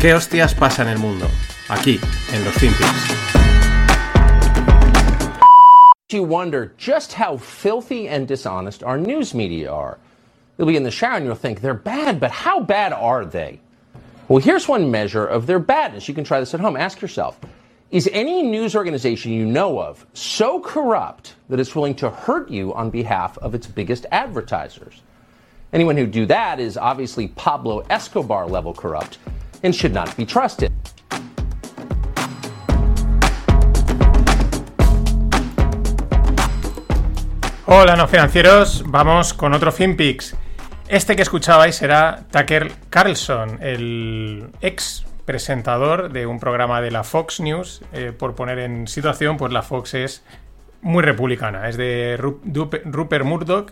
¿Qué hostias pasa en el mundo? Aquí, en los Finpics. You wonder just how filthy and dishonest our news media are. You'll be in the shower and you'll think they're bad, but how bad are they? Well, here's one measure of their badness. You can try this at home. Ask yourself Is any news organization you know of so corrupt that it's willing to hurt you on behalf of its biggest advertisers? Anyone who do that is obviously Pablo Escobar level corrupt and should not be trusted. Hola no financieros, vamos con otro FinPix. Este que escuchabais era Tucker Carlson, el ex presentador de un programa de la Fox News. Eh, por poner en situación, pues la Fox es muy republicana, es de Rupert Murdoch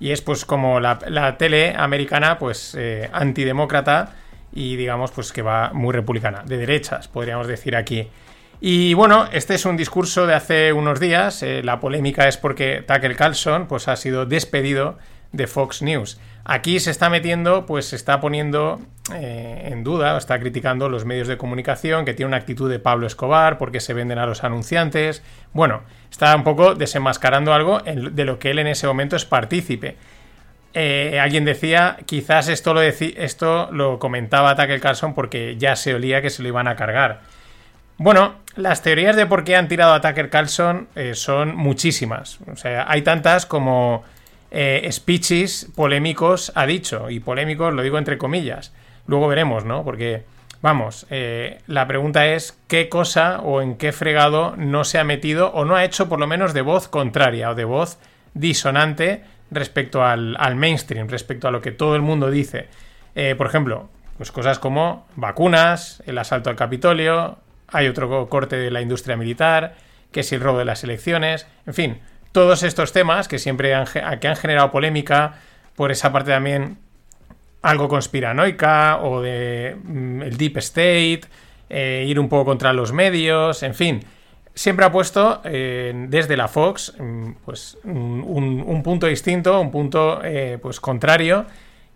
y es pues como la, tele americana pues eh, antidemócrata y digamos pues que va muy republicana, de derechas podríamos decir aquí. Y bueno, este es un discurso de hace unos días, eh, la polémica es porque Tucker Carlson pues ha sido despedido de Fox News. Aquí se está metiendo, pues se está poniendo eh, en duda, está criticando los medios de comunicación, que tiene una actitud de Pablo Escobar, porque se venden a los anunciantes. Bueno, está un poco desenmascarando algo de lo que él en ese momento es partícipe. Eh, alguien decía, quizás esto lo, esto lo comentaba Tucker Carlson porque ya se olía que se lo iban a cargar. Bueno, las teorías de por qué han tirado a Tucker Carlson eh, son muchísimas. O sea, hay tantas como eh, speeches polémicos ha dicho, y polémicos lo digo entre comillas. Luego veremos, ¿no? Porque, vamos, la pregunta es qué cosa o en qué fregado no se ha metido o no ha hecho por lo menos de voz contraria o de voz disonante respecto al, mainstream, respecto a lo que todo el mundo dice. Eh, por ejemplo, pues cosas como vacunas, el asalto al Capitolio, hay otro corte de la industria militar, que es el robo de las elecciones, en fin, todos estos temas que siempre han, que han generado polémica, por esa parte también algo conspiranoica o de mm, el deep state, eh, ir un poco contra los medios, en fin, siempre ha puesto eh, desde la Fox mm, pues un, punto distinto, un punto eh, pues contrario,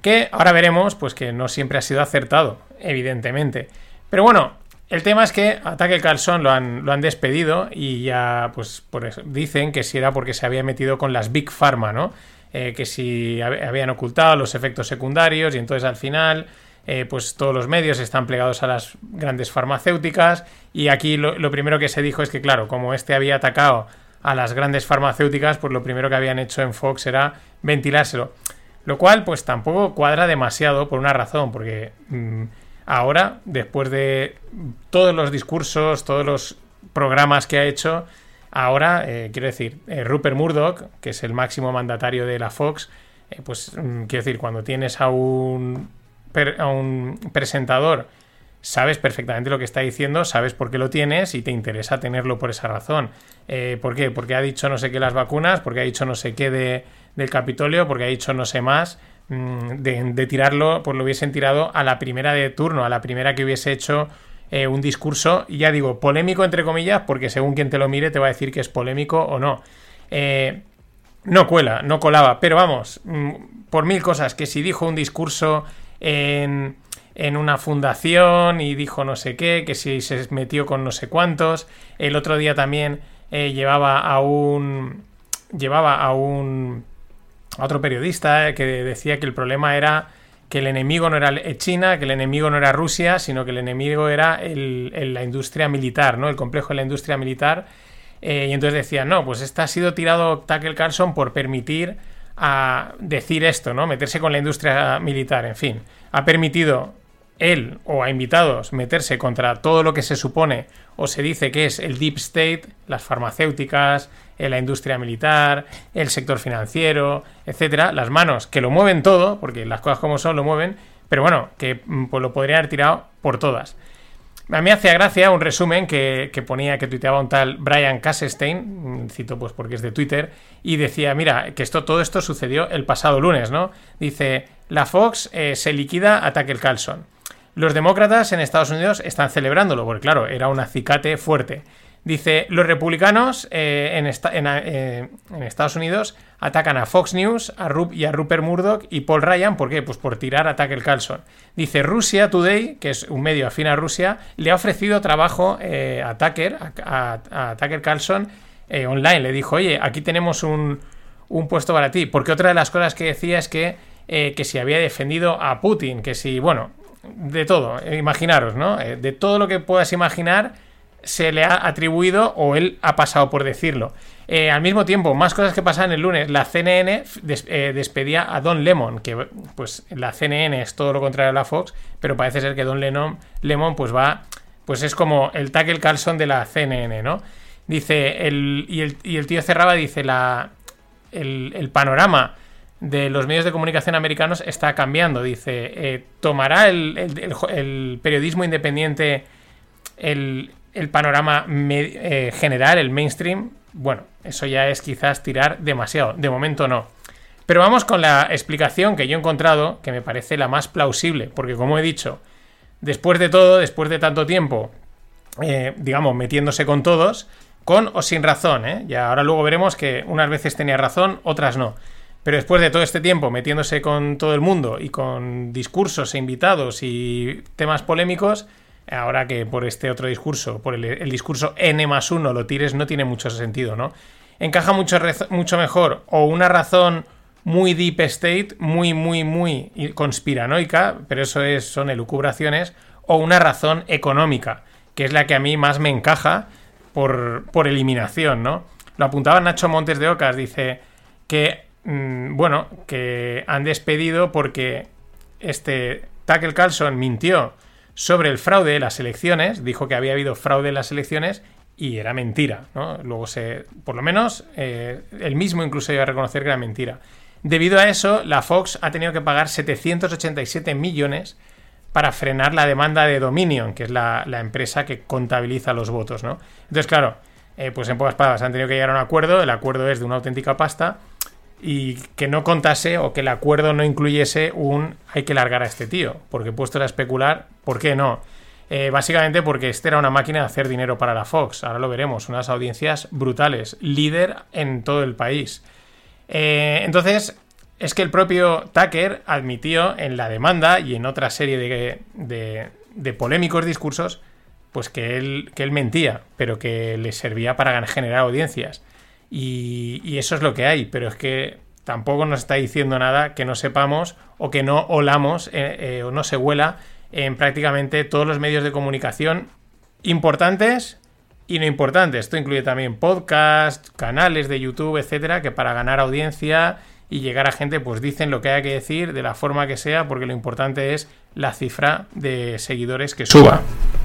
que ahora veremos pues que no siempre ha sido acertado, evidentemente. Pero bueno, el tema es que Ataque Calzón lo han, lo han despedido y ya, pues, dicen que si era porque se había metido con las Big Pharma, ¿no? Eh, que si habían ocultado los efectos secundarios y entonces al final, eh, pues todos los medios están plegados a las grandes farmacéuticas y aquí lo, primero que se dijo es que, claro, como este había atacado a las grandes farmacéuticas, pues lo primero que habían hecho en Fox era ventilárselo. Lo cual, pues tampoco cuadra demasiado por una razón, porque... Mm, ahora, después de todos los discursos, todos los programas que ha hecho, ahora, eh, quiero decir, eh, Rupert Murdoch, que es el máximo mandatario de la Fox, pues mm, quiero decir, cuando tienes a un, a un presentador, sabes perfectamente lo que está diciendo, sabes por qué lo tienes y te interesa tenerlo por esa razón. ¿Por qué? Porque ha dicho no sé qué las vacunas, porque ha dicho no sé qué de, del Capitolio, porque ha dicho no sé más. Mm, de, tirarlo, pues lo hubiesen tirado a la primera de turno, a la primera que hubiese hecho eh, un discurso, y ya digo, polémico entre comillas, porque según quien te lo mire te va a decir que es polémico o no. Eh, no cuela, no colaba, pero vamos, mm, por mil cosas, que si dijo un discurso en, una fundación y dijo no sé qué, que si se metió con no sé cuántos, el otro día también eh, llevaba a un... llevaba a un otro periodista eh, que decía que el problema era que el enemigo no era China, que el enemigo no era Rusia, sino que el enemigo era la industria militar, ¿no? El complejo de la industria militar. Eh, y entonces decía, no, pues este ha sido tirado Tucker Carlson por permitir a decir esto, ¿no? Meterse con la industria militar, en fin. Ha permitido él o a invitados meterse contra todo lo que se supone o se dice que es el deep state, las farmacéuticas, eh, la industria militar, el sector financiero, etcétera, las manos que lo mueven todo, porque las cosas como son lo mueven, pero bueno, que mm, pues lo podrían haber tirado por todas. A mí hacía gracia un resumen que, ponía, que tuiteaba un tal Brian Kassenstein, mm, cito pues porque es de Twitter, y decía, mira, que esto, todo esto sucedió el pasado lunes, ¿no? Dice, la Fox eh, se liquida a Tucker Carlson. Los demócratas en Estados Unidos están celebrándolo, porque claro, era un acicate fuerte. Dice, los republicanos eh, en, eh, en, Estados Unidos atacan a Fox News a y a Rupert Murdoch y Paul Ryan. ¿Por qué? Pues por tirar a Tucker Carlson. Dice, Rusia Today, que es un medio afín a Rusia, le ha ofrecido trabajo eh, a Tucker, a, Tucker Carlson online. Le dijo, oye, aquí tenemos un, un, puesto para ti. Porque otra de las cosas que decía es que, que si había defendido a Putin, que si, bueno, de todo, imaginaros, ¿no? de todo lo que puedas imaginar se le ha atribuido o él ha pasado por decirlo. Eh, al mismo tiempo, más cosas que pasan el lunes. La CNN eh, despedía a Don Lemon, que pues la CNN es todo lo contrario a la Fox, pero parece ser que Don Lemon, Lemon pues va, pues es como el Tackle Carlson de la CNN, ¿no? Dice, el, y, el, tío cerraba, dice, la, el, panorama de los medios de comunicación americanos está cambiando. Dice, eh, tomará el periodismo independiente el, el panorama eh, general, el mainstream, bueno, eso ya es quizás tirar demasiado. De momento no. Pero vamos con la explicación que yo he encontrado, que me parece la más plausible, porque como he dicho, después de todo, después de tanto tiempo, eh, digamos, metiéndose con todos, con o sin razón, ¿eh? Ya ahora luego veremos que unas veces tenía razón, otras no. Pero después de todo este tiempo metiéndose con todo el mundo y con discursos e invitados y temas polémicos, ahora que por este otro discurso, por el, discurso N más 1 lo tires, no tiene mucho sentido, ¿no? Encaja mucho, mucho mejor o una razón muy deep state, muy, muy, muy conspiranoica, pero eso es, son elucubraciones, o una razón económica, que es la que a mí más me encaja por, por eliminación, ¿no? Lo apuntaba Nacho Montes de Ocas, dice que, mm, bueno, que han despedido porque este Tucker Carlson mintió sobre el fraude de las elecciones, dijo que había habido fraude en las elecciones y era mentira, ¿no? Luego se, por lo menos, eh, él mismo incluso iba a reconocer que era mentira. Debido a eso, la Fox ha tenido que pagar 787 millones para frenar la demanda de Dominion, que es la, empresa que contabiliza los votos, ¿no? Entonces, claro, eh, pues en pocas palabras han tenido que llegar a un acuerdo, el acuerdo es de una auténtica pasta, y que no contase o que el acuerdo no incluyese un hay que largar a este tío, porque puesto a especular, ¿por qué no? Eh, básicamente porque este era una máquina de hacer dinero para la Fox, ahora lo veremos, unas audiencias brutales, líder en todo el país. Eh, entonces, es que el propio Tucker admitió en la demanda y en otra serie de, de, polémicos discursos, pues que él, que él mentía, pero que le servía para generar audiencias. Y, eso es lo que hay, pero es que tampoco nos está diciendo nada que no sepamos o que no olamos eh, eh, o no se huela en prácticamente todos los medios de comunicación importantes y no importantes. Esto incluye también podcasts, canales de YouTube, etcétera, que para ganar audiencia y llegar a gente, pues dicen lo que haya que decir de la forma que sea, porque lo importante es la cifra de seguidores que suba.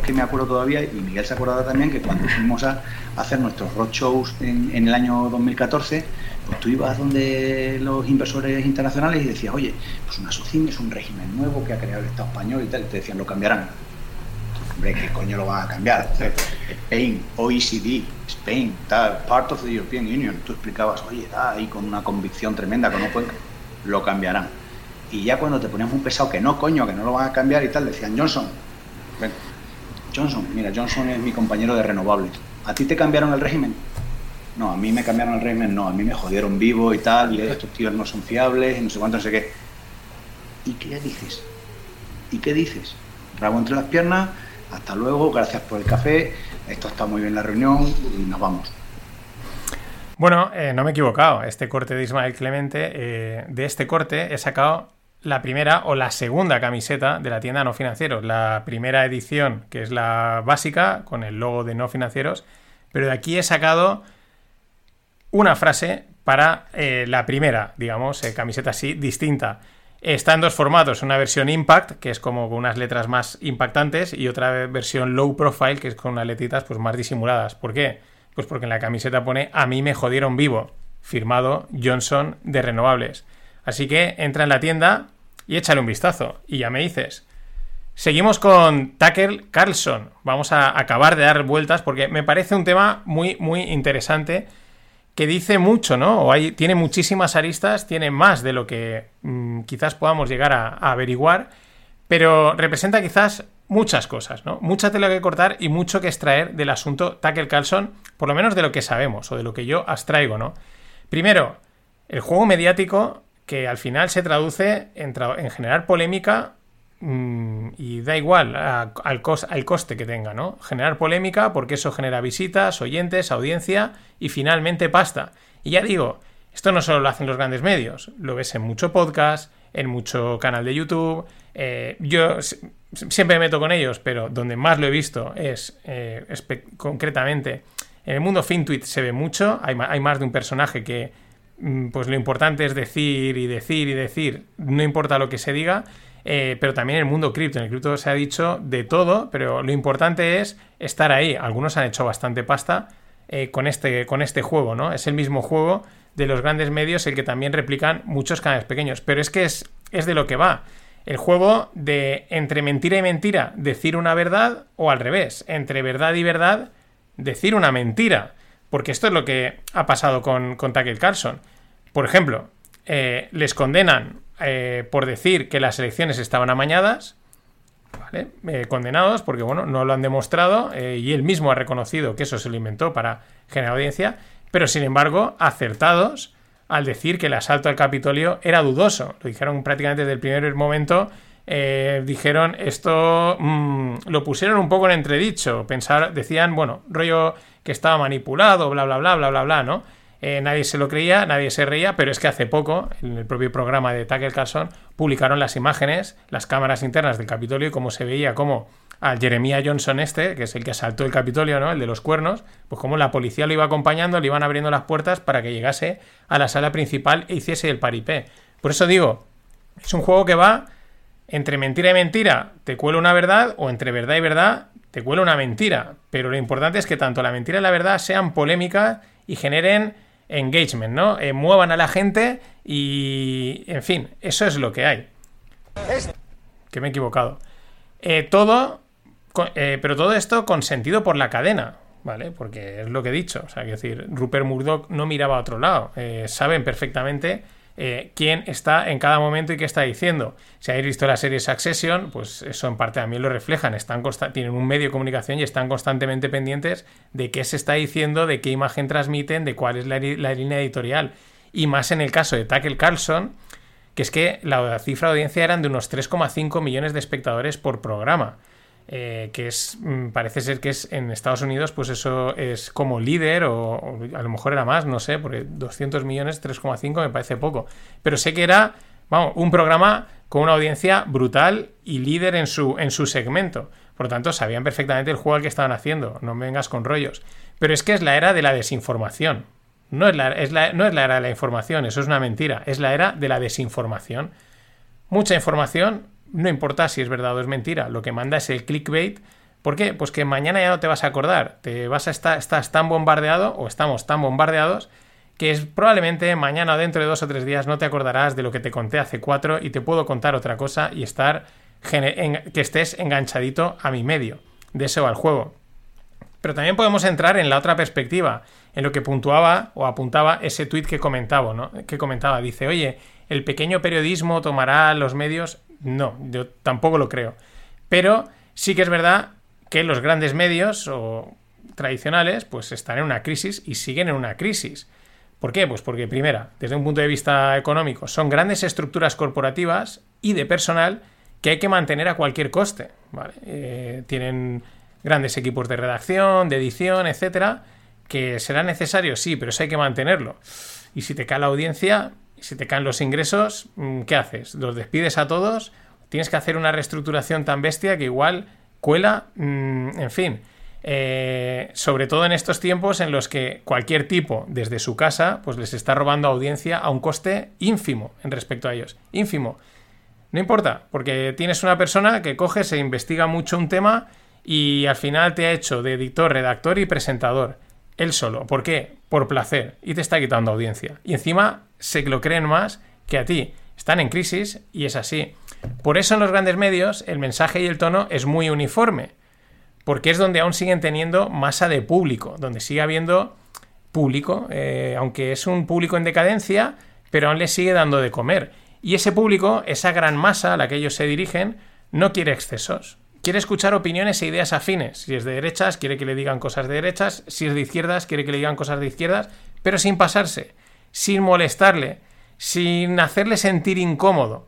Que me acuerdo todavía, y Miguel se acordaba también, que cuando fuimos a hacer nuestros roadshows en, en el año 2014, pues tú ibas donde los inversores internacionales y decías, oye, pues una SOCIM es un régimen nuevo que ha creado el Estado español y tal, y te decían, lo cambiarán. Hombre, ¿qué coño lo van a cambiar? Spain, OECD, Spain, tal, part of the European Union. Tú explicabas, oye, está ahí con una convicción tremenda que no pueden, lo cambiarán. Y ya cuando te ponías un pesado que no, coño, que no lo van a cambiar y tal, decían, Johnson, ven, Johnson, mira, Johnson es mi compañero de renovables. ¿A ti te cambiaron el régimen? No, a mí me cambiaron el régimen, no, a mí me jodieron vivo y tal, y estos tíos no son fiables, y no sé cuánto, no sé qué. ¿Y qué dices? ¿Y qué dices? Rabo entre las piernas, hasta luego, gracias por el café, esto está muy bien la reunión y nos vamos. Bueno, eh, no me he equivocado. Este corte de Ismael Clemente, eh, de este corte he sacado la primera o la segunda camiseta de la tienda No Financieros. La primera edición, que es la básica, con el logo de No Financieros. Pero de aquí he sacado una frase para eh, la primera, digamos, camiseta así, distinta. Está en dos formatos, una versión Impact, que es como con unas letras más impactantes, y otra versión Low Profile, que es con unas letritas pues, más disimuladas. ¿Por qué? Pues porque en la camiseta pone A mí me jodieron vivo, firmado Johnson de Renovables. Así que entra en la tienda y échale un vistazo, y ya me dices. Seguimos con Tucker Carlson. Vamos a acabar de dar vueltas porque me parece un tema muy, muy interesante que dice mucho, ¿no? O hay, tiene muchísimas aristas, tiene más de lo que mm, quizás podamos llegar a, averiguar, pero representa quizás muchas cosas, ¿no? Mucha tela que cortar y mucho que extraer del asunto Tucker Carlson, por lo menos de lo que sabemos o de lo que yo abstraigo, ¿no? Primero, el juego mediático que al final se traduce en, en generar polémica y da igual al, al, coste que tenga, ¿no? Generar polémica porque eso genera visitas, oyentes, audiencia y finalmente pasta. Y ya digo, esto no solo lo hacen los grandes medios, lo ves en mucho podcast, en mucho canal de YouTube. Eh, yo siempre me meto con ellos, pero donde más lo he visto es, eh, concretamente en el mundo FinTweet se ve mucho. Hay, hay, más de un personaje que, mm, pues lo importante es decir y decir y decir, no importa lo que se diga. Eh, pero también el mundo cripto. En el cripto se ha dicho de todo, pero lo importante es estar ahí. Algunos han hecho bastante pasta con, este, con este juego, ¿no? Es el mismo juego de los grandes medios el que también replican muchos canales pequeños. Pero es que es, es de lo que va. El juego de entre mentira y mentira decir una verdad o al revés, entre verdad y verdad decir una mentira. Porque esto es lo que ha pasado con, con Tucker Carlson. Por ejemplo, eh, les condenan eh, por decir que las elecciones estaban amañadas, ¿vale? Eh, condenados porque bueno, no lo han demostrado y él mismo ha reconocido que eso se lo inventó para generar audiencia pero sin embargo acertados al decir que el asalto al Capitolio era dudoso. Lo dijeron prácticamente desde el primer momento. Eh, dijeron esto mm, lo pusieron un poco en entredicho pensar decían bueno rollo que estaba manipulado bla bla bla bla bla bla no eh, nadie se lo creía nadie se reía pero es que hace poco en el propio programa de Tucker Carlson publicaron las imágenes las cámaras internas del Capitolio y cómo se veía cómo al Jeremiah Johnson este, que es el que asaltó el Capitolio, ¿no? El de los cuernos, pues como la policía lo iba acompañando, le iban abriendo las puertas para que llegase a la sala principal e hiciese el paripé. Por eso digo, es un juego que va entre mentira y mentira, te cuela una verdad, o entre verdad y verdad, te cuela una mentira. Pero lo importante es que tanto la mentira y la verdad sean polémicas y generen engagement, ¿no? Eh, muevan a la gente y, en fin, eso es lo que hay. Que me he equivocado. Eh, todo eh, pero todo esto consentido por la cadena, ¿vale? Porque es lo que he dicho. O sea, es decir, Rupert Murdoch no miraba a otro lado. Saben perfectamente eh, quién está en cada momento y qué está diciendo. Si habéis visto la serie Succession, pues eso en parte también lo reflejan. Están tienen un medio de comunicación y están constantemente pendientes de qué se está diciendo, de qué imagen transmiten, de cuál es la, línea editorial. Y más en el caso de Tucker Carlson, que es que la cifra de audiencia eran de unos 3,5 millones de espectadores por programa. Eh, que es, mm, parece ser que es en Estados Unidos, pues eso es como líder, o, a lo mejor era más, no sé, porque 200 millones, 3,5 me parece poco. Pero sé que era, vamos, un programa con una audiencia brutal y líder en su, en su segmento. Por lo tanto, sabían perfectamente el juego al que estaban haciendo, no vengas con rollos. Pero es que es la era de la desinformación. No es la, es la, no es la era de la información, eso es una mentira, es la era de la desinformación. Mucha información no importa si es verdad o es mentira, lo que manda es el clickbait. ¿Por qué? Pues que mañana ya no te vas a acordar, te vas a estar, estás tan bombardeado o estamos tan bombardeados que es probablemente mañana dentro de dos o tres días no te acordarás de lo que te conté hace cuatro y te puedo contar otra cosa y estar que estés enganchadito a mi medio, de eso al juego. Pero también podemos entrar en la otra perspectiva, en lo que puntuaba o apuntaba ese tweet que comentaba, ¿no? Que comentaba, dice, oye, el pequeño periodismo tomará los medios. No, yo tampoco lo creo. Pero sí que es verdad que los grandes medios o tradicionales pues están en una crisis y siguen en una crisis. ¿Por qué? Pues porque, primera, desde un punto de vista económico, son grandes estructuras corporativas y de personal que hay que mantener a cualquier coste. Eh, tienen grandes equipos de redacción, de edición, etcétera, que será necesario, sí, pero eso hay que mantenerlo. Y si te cae la audiencia, si te caen los ingresos, mm, ¿qué haces? ¿Los despides a todos? Tienes que hacer una reestructuración tan bestia que igual cuela, mm, en fin. Eh, sobre todo en estos tiempos en los que cualquier tipo desde su casa pues les está robando audiencia a un coste ínfimo en respecto a ellos. Ínfimo. No importa, porque tienes una persona que coge, se investiga mucho un tema y al final te ha hecho de editor, redactor y presentador. Él solo. ¿Por qué? Por placer. Y te está quitando audiencia. Y encima se lo creen más que a ti. Están en crisis y es así. Por eso en los grandes medios el mensaje y el tono es muy uniforme. Porque es donde aún siguen teniendo masa de público. Donde sigue habiendo público. Eh, aunque es un público en decadencia, pero aún le sigue dando de comer. Y ese público, esa gran masa a la que ellos se dirigen, no quiere excesos quiere escuchar opiniones e ideas afines. Si es de derechas, quiere que le digan cosas de derechas. Si es de izquierdas, quiere que le digan cosas de izquierdas, pero sin pasarse, sin molestarle, sin hacerle sentir incómodo.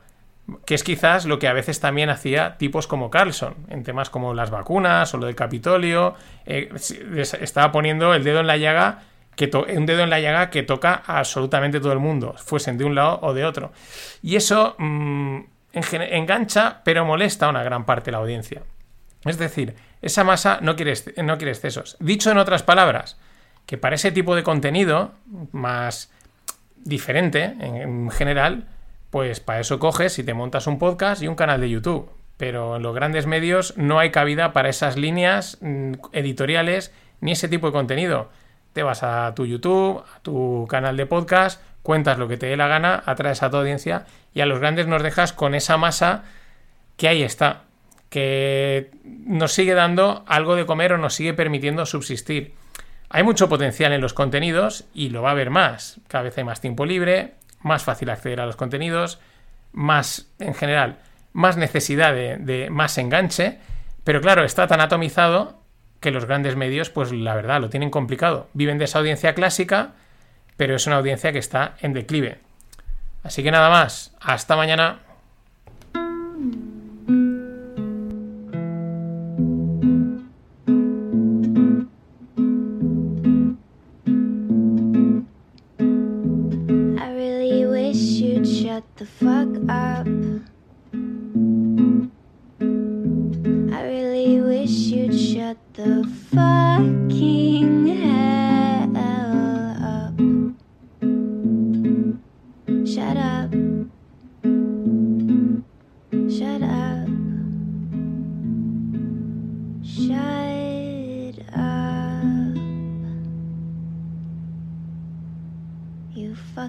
Que es quizás lo que a veces también hacía tipos como Carlson, en temas como las vacunas o lo del Capitolio. Eh, estaba poniendo el dedo en la llaga que un dedo en la llaga que toca a absolutamente todo el mundo, fuesen de un lado o de otro. Y eso mm, engancha, pero molesta a una gran parte de la audiencia. Es decir, esa masa no quiere, no quiere excesos. Dicho en otras palabras, que para ese tipo de contenido más diferente en general, pues para eso coges y te montas un podcast y un canal de YouTube. Pero en los grandes medios no hay cabida para esas líneas mm, editoriales ni ese tipo de contenido. Te vas a tu YouTube, a tu canal de podcast, cuentas lo que te dé la gana, atraes a tu audiencia y a los grandes nos dejas con esa masa que ahí está, que nos sigue dando algo de comer o nos sigue permitiendo subsistir. Hay mucho potencial en los contenidos y lo va a haber más. Cada vez hay más tiempo libre, más fácil acceder a los contenidos, más, en general, más necesidad de, de más enganche, pero claro, está tan atomizado que los grandes medios, pues la verdad, lo tienen complicado. Viven de esa audiencia clásica, pero es una audiencia que está en declive. Así que nada más, hasta mañana.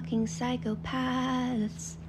walking psychopaths.